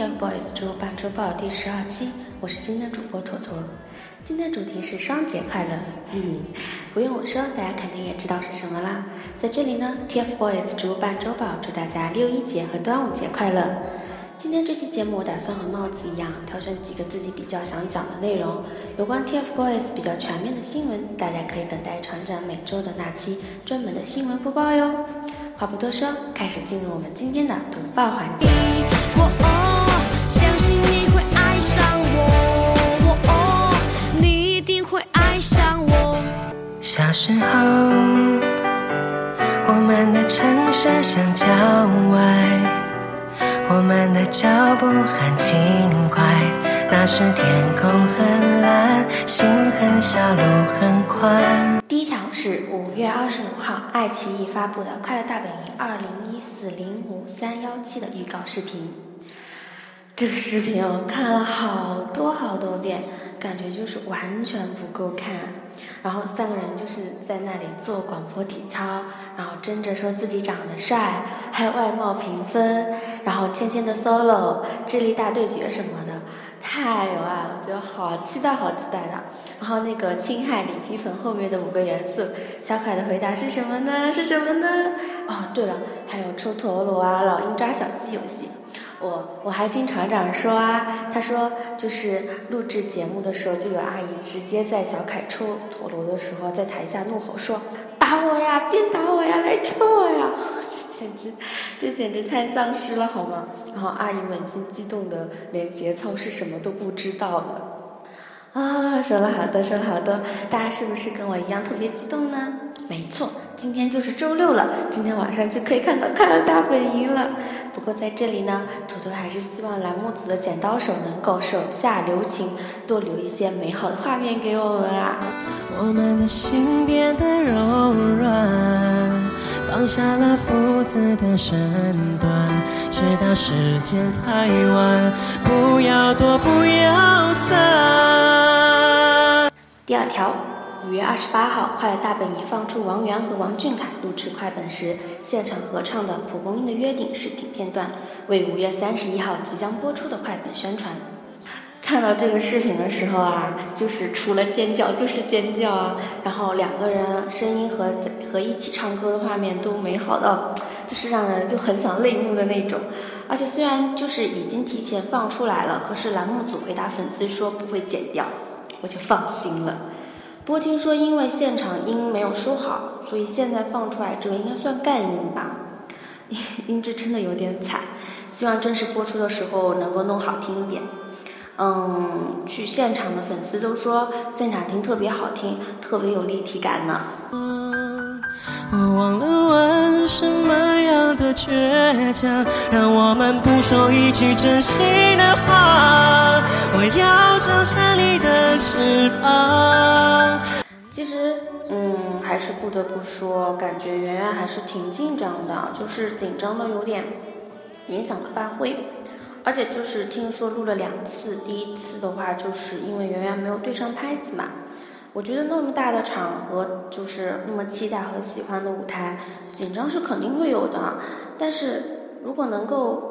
TFBOYS 植物半周报第十二期，我是今天主播坨坨。今天主题是双节快乐，嗯，不用我说，大家肯定也知道是什么啦。在这里呢，TFBOYS 植物半周报祝大家六一节和端午节快乐。今天这期节目，我打算和帽子一样，挑选几个自己比较想讲的内容，有关 TFBOYS 比较全面的新闻，大家可以等待船长每周的那期专门的新闻播报哟。话不多说，开始进入我们今天的读报环节。小时候，我们的城市像郊外，我们的脚步很轻快。那时天空很蓝，心很小，路很宽。第一条是五月二十五号，爱奇艺发布的《快乐大本营二零一四零五三幺七》的预告视频。这个视频我看了好多好多遍，感觉就是完全不够看。然后三个人就是在那里做广播体操，然后争着说自己长得帅，还有外貌评分，然后芊芊的 solo、智力大对决什么的，太有爱了，我觉得好期待，好期待的。然后那个青海里皮粉后面的五个元素，小可爱的回答是什么呢？是什么呢？哦，对了，还有抽陀螺啊、老鹰抓小鸡游戏。我我还听船长说啊，他说就是录制节目的时候，就有阿姨直接在小凯抽陀螺的时候，在台下怒吼说：“打我呀，别打我呀，来抽我呀！” 这简直，这简直太丧尸了，好吗？然后阿姨们已经激动的连节操是什么都不知道了。啊，说了好多，说了好多，大家是不是跟我一样特别激动呢？没错，今天就是周六了，今天晚上就可以看到《快乐大本营》了。不过在这里呢，图图还是希望栏目组的剪刀手能够手下留情，多留一些美好的画面给我们啊！我们的心变得柔软，放下了父子的身段，直到时间太晚，不要躲，不要散。第二条，五月二十八号，《快乐大本营》放出王源和王俊凯录制快本时现场合唱的《蒲公英的约定》视频片段，为五月三十一号即将播出的快本宣传。看到这个视频的时候啊，就是除了尖叫就是尖叫啊，然后两个人声音和和一起唱歌的画面都美好到，就是让人就很想泪目的那种。而且虽然就是已经提前放出来了，可是栏目组回答粉丝说不会剪掉，我就放心了。不过听说因为现场音没有收好，所以现在放出来这个应该算干音吧，音质真的有点惨，希望正式播出的时候能够弄好听一点。嗯，去现场的粉丝都说现场听特别好听，特别有立体感呢。我忘了问什么样的倔强，让我们不说一句真心的。我要张开你的翅膀。其实，嗯，还是不得不说，感觉圆圆还是挺紧张的，就是紧张的有点影响了发挥。而且就是听说录了两次，第一次的话就是因为圆圆没有对上拍子嘛。我觉得那么大的场合，就是那么期待和喜欢的舞台，紧张是肯定会有的。但是如果能够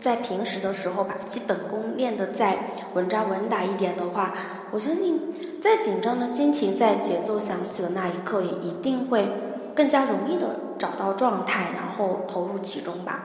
在平时的时候把基本功练得再稳扎稳打一点的话，我相信再紧张的心情在节奏响起的那一刻，也一定会更加容易的找到状态，然后投入其中吧。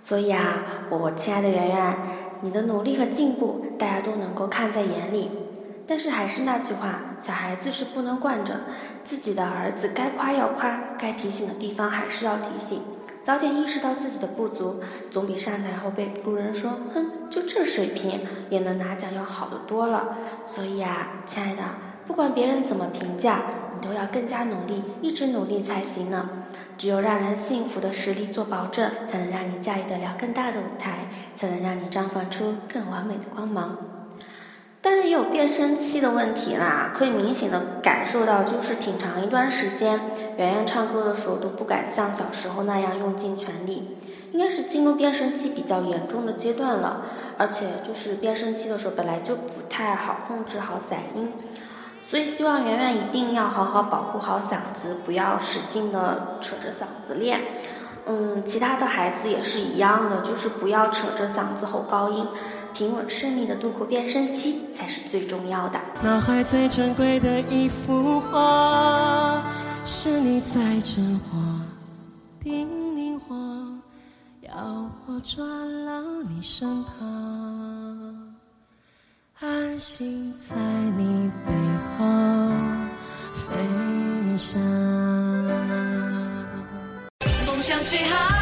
所以啊，我亲爱的圆圆，你的努力和进步，大家都能够看在眼里。但是还是那句话，小孩子是不能惯着自己的儿子，该夸要夸，该提醒的地方还是要提醒。早点意识到自己的不足，总比上台后被路人说“哼，就这水平也能拿奖”要好得多了。所以啊，亲爱的，不管别人怎么评价，你都要更加努力，一直努力才行呢。只有让人幸福的实力做保证，才能让你驾驭得了更大的舞台，才能让你绽放出更完美的光芒。但是也有变声期的问题啦，可以明显的感受到，就是挺长一段时间，圆圆唱歌的时候都不敢像小时候那样用尽全力，应该是进入变声期比较严重的阶段了，而且就是变声期的时候本来就不太好控制好嗓音，所以希望圆圆一定要好好保护好嗓子，不要使劲的扯着嗓子练。嗯，其他的孩子也是一样的，就是不要扯着嗓子吼高音。平稳顺利的度过变声期才是最重要的。脑海最珍贵的一幅画，是你在真话叮咛我，要我抓牢你身旁，安心在你背后飞翔。梦想起航，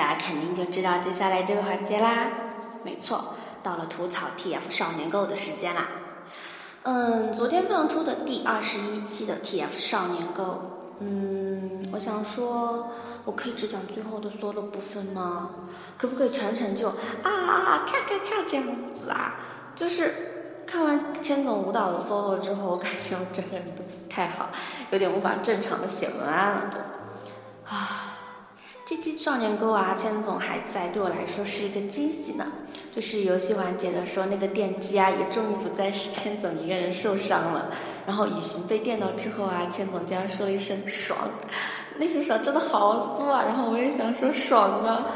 大家肯定就知道接下来这个环节啦。没错，到了吐槽 TF 少年购的时间啦。嗯，昨天放出的第二十一期的 TF 少年购，嗯，我想说，我可以只讲最后的 solo 部分吗？可不可以全程就啊啊啊咔咔咔这样子啊？就是看完千总舞蹈的 solo 之后，我感觉我整个人都不太好，有点无法正常的写文案了都。啊，这期少年购啊，千总还在，对我来说是一个惊喜呢。就是游戏完结的时候，那个电击啊，也终于不再是千总一个人受伤了。然后雨荨被电到之后啊，千总竟然说了一声爽，那声爽真的好酥啊！然后我也想说爽啊。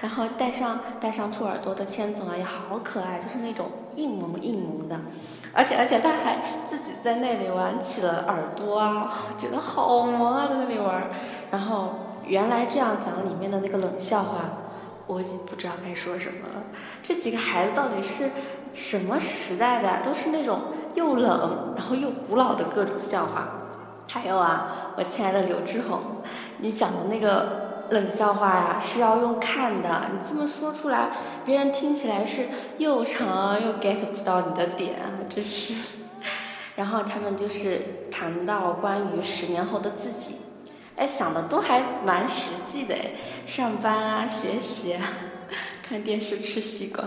然后戴上戴上兔耳朵的千总啊，也好可爱，就是那种硬萌硬萌的，而且而且他还自己在那里玩起了耳朵啊，觉得好萌啊，在那里玩。然后原来这样讲里面的那个冷笑话，我已经不知道该说什么了。这几个孩子到底是什么时代的？都是那种又冷然后又古老的各种笑话。还有啊，我亲爱的刘志宏，你讲的那个冷笑话呀，是要用看的。你这么说出来，别人听起来是又长又 get 不到你的点，真是。然后他们就是谈到关于十年后的自己，哎，想的都还蛮实际的哎，上班啊，学习啊，看电视吃西瓜。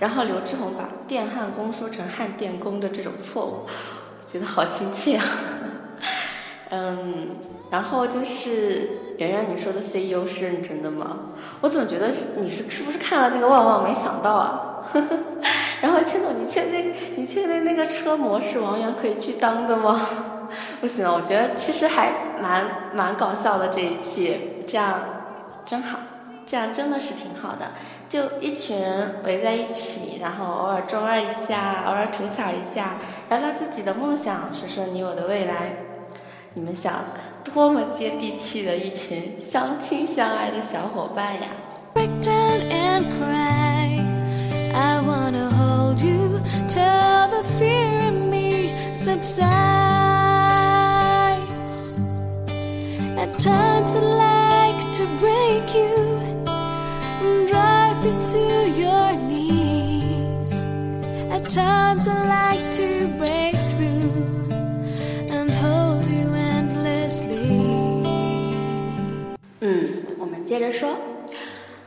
然后刘志宏把电焊工说成焊电工的这种错误，觉得好亲切啊。嗯，然后就是圆圆你说的 CEO 是认真的吗？我怎么觉得你是是不是看了那个旺旺没想到啊？然后千总，你确定你确定那个车模是王源可以去当的吗？不行，我觉得其实还蛮蛮搞笑的这一期，这样真好，这样真的是挺好的。就一群人围在一起，然后偶尔中二一下，偶尔吐槽一下，聊聊自己的梦想，说说你我的未来。你们想，多么接地气的一群相亲相爱的小伙伴呀！break At times I like to break you and drive you to your knees. At times I like to break through and hold you endlessly. 嗯，我们接着说，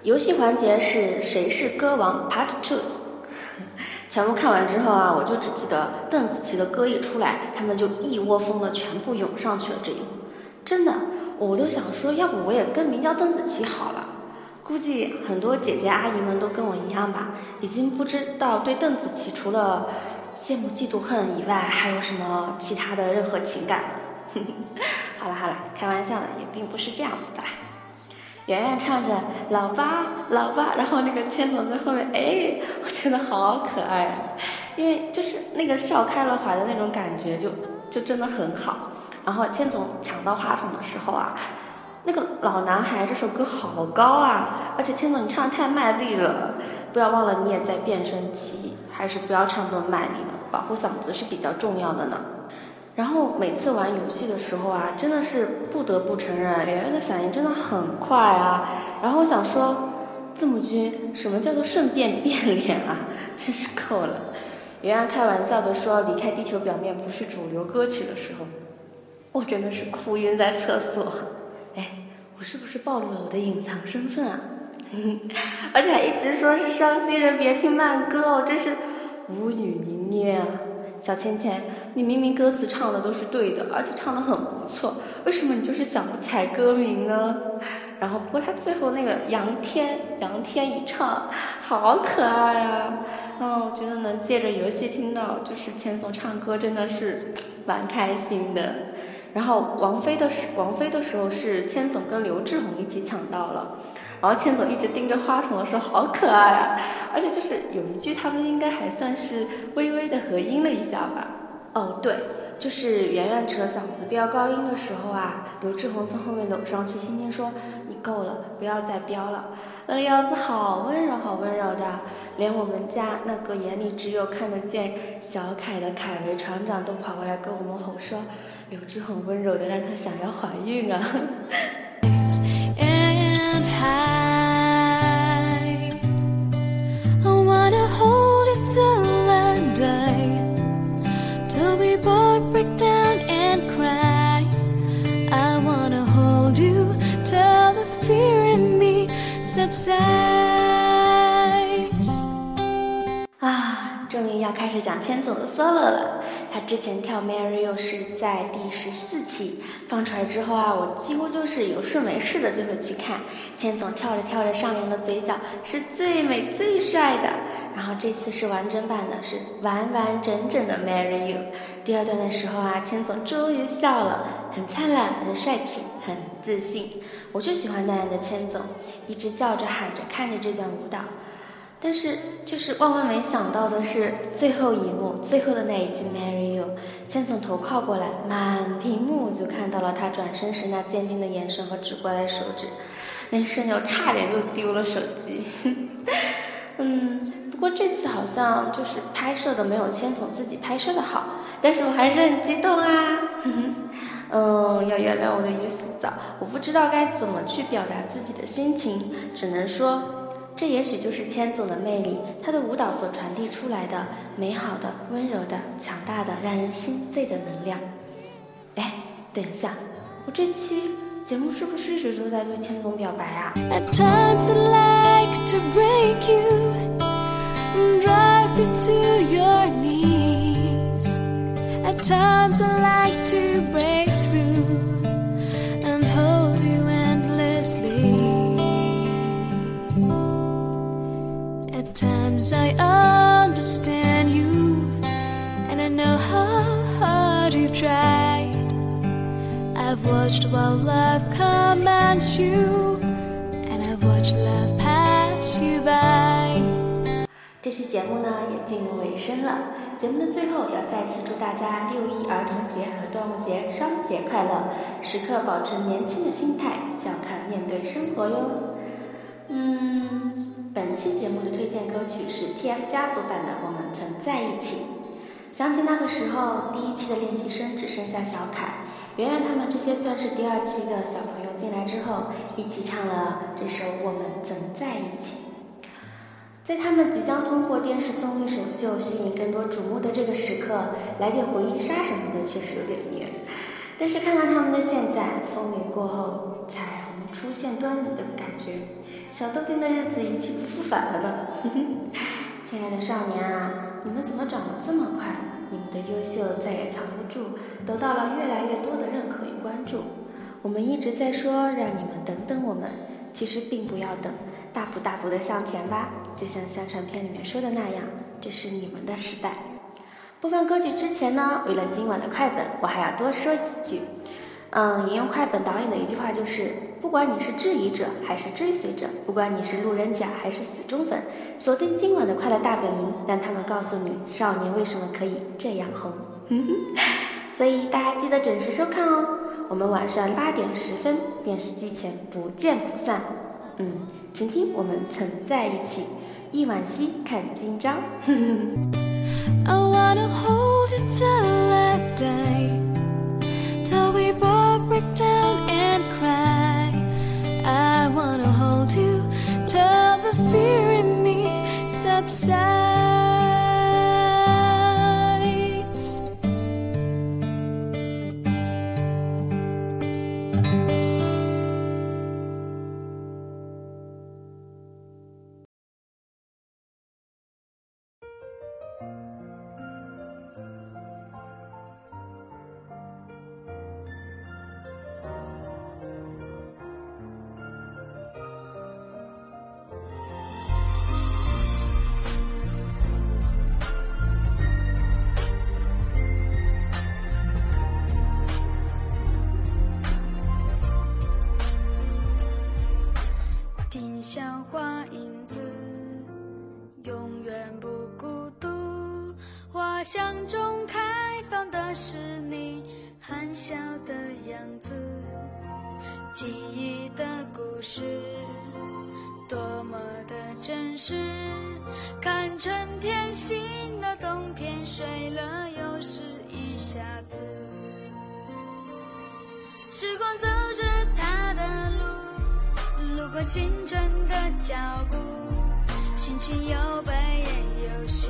游戏环节是谁是歌王 Part Two。全部看完之后啊，我就只记得邓紫棋的歌一出来，他们就一窝蜂的全部涌上去了。这一幕，真的，我都想说，要不我也更名叫邓紫棋好了。估计很多姐姐阿姨们都跟我一样吧，已经不知道对邓紫棋除了羡慕、嫉妒、恨以外，还有什么其他的任何情感了。好了好了，开玩笑的，也并不是这样子的。圆圆唱着“老爸，老爸”，然后那个千总在后面，哎，我觉得好可爱啊，因为就是那个笑开了怀的那种感觉就，就真的很好。然后千总抢到话筒的时候啊，那个老男孩这首歌好高啊，而且千总你唱的太卖力了，不要忘了你也在变声期。还是不要唱那么卖力了，保护嗓子是比较重要的呢。然后每次玩游戏的时候啊，真的是不得不承认，圆圆的反应真的很快啊。然后我想说，字母君，什么叫做顺便变脸啊？真是够了。圆圆开玩笑的说，离开地球表面不是主流歌曲的时候，我真的是哭晕在厕所。哎，我是不是暴露了我的隐藏身份啊？而且还一直说是伤心人别听慢歌，我真是无语凝噎啊！小芊芊，你明明歌词唱的都是对的，而且唱的很不错，为什么你就是想不起来歌名呢？然后不过他最后那个杨天杨天一唱，好可爱啊！嗯，我觉得能借着游戏听到就是钱总唱歌，真的是蛮开心的。然后王菲的时王菲的时候是千总跟刘志宏一起抢到了。然后千总一直盯着话筒的时候，好可爱啊！而且就是有一句，他们应该还算是微微的合音了一下吧。哦，对，就是圆圆扯嗓子飙高音的时候啊，刘志宏从后面搂上去，轻轻说：“你够了，不要再飙了。”那个样子好温柔，好温柔的，连我们家那个眼里只有看得见小凯的凯维船长都跑过来跟我们吼说：“刘志很温柔的让他想要怀孕啊！” subsides 啊，终于要开始讲千总的 solo 了。他之前跳《Marry You》是在第十四期放出来之后啊，我几乎就是有事没事的就会去看。千总跳着跳着上扬的嘴角是最美最帅的。然后这次是完整版的，是完完整整的《Marry You》。第二段的时候啊，千总终于笑了，很灿烂，很帅气，很自信。我就喜欢那样的千总，一直叫着喊着看着这段舞蹈。但是就是万万没想到的是，最后一幕，最后的那一句 Marry You，千总头靠过来，满屏幕就看到了他转身时那坚定的眼神和指过来的手指。那社牛差点就丢了手机。嗯，不过这次好像就是拍摄的没有千总自己拍摄的好。但是我还是很激动啊，嗯，要原谅我的语死早，我不知道该怎么去表达自己的心情，只能说，这也许就是千总的魅力，他的舞蹈所传递出来的美好的、温柔的、强大的、让人心醉的能量。哎，等一下，我这期节目是不是一直都在对千总表白啊？At times I like to break through At times I understand you and I know how hard you've tried. I've watched while love commands you and I've watched love pass you by. 这期节目呢也进入尾声了。节目的最后，要再次祝大家六一儿童节和端午节双节快乐，时刻保持年轻的心态，笑看面对生活哟。嗯，本期节目的推荐歌曲是 TF 家族版的《我们曾在一起》。想起那个时候，第一期的练习生只剩下小凯，圆圆他们这些算是第二期的小朋友进来之后，一起唱了这首《我们曾在一起》。在他们即将通过电视综艺首秀吸引更多瞩目的这个时刻，来点回忆杀什么的确实有点虐。但是看看他们的现在，风雨过后，彩虹出现端倪的感觉，小豆丁的日子一去不复返了呢。亲爱的少年啊，你们怎么长得这么快？你们的优秀再也藏不住，得到了越来越多的认可与关注。我们一直在说让你们等等我们，其实并不要等。大步大步的向前吧，就像宣传片里面说的那样，这是你们的时代。播放歌曲之前呢，为了今晚的快本，我还要多说几句。嗯，引用快本导演的一句话就是：不管你是质疑者还是追随者，不管你是路人甲还是死忠粉，锁定今晚的快乐大本营，让他们告诉你少年为什么可以这样红。所以大家记得准时收看哦，我们晚上八点十分电视机前不见不散。嗯，请听我们曾在一起，忆往昔看今朝。I wanna hold till till we both break down 记忆的故事多么的真实。看春天醒了冬天睡了又是一下子。时光走着它的路路过青春的脚步心情有悲也有喜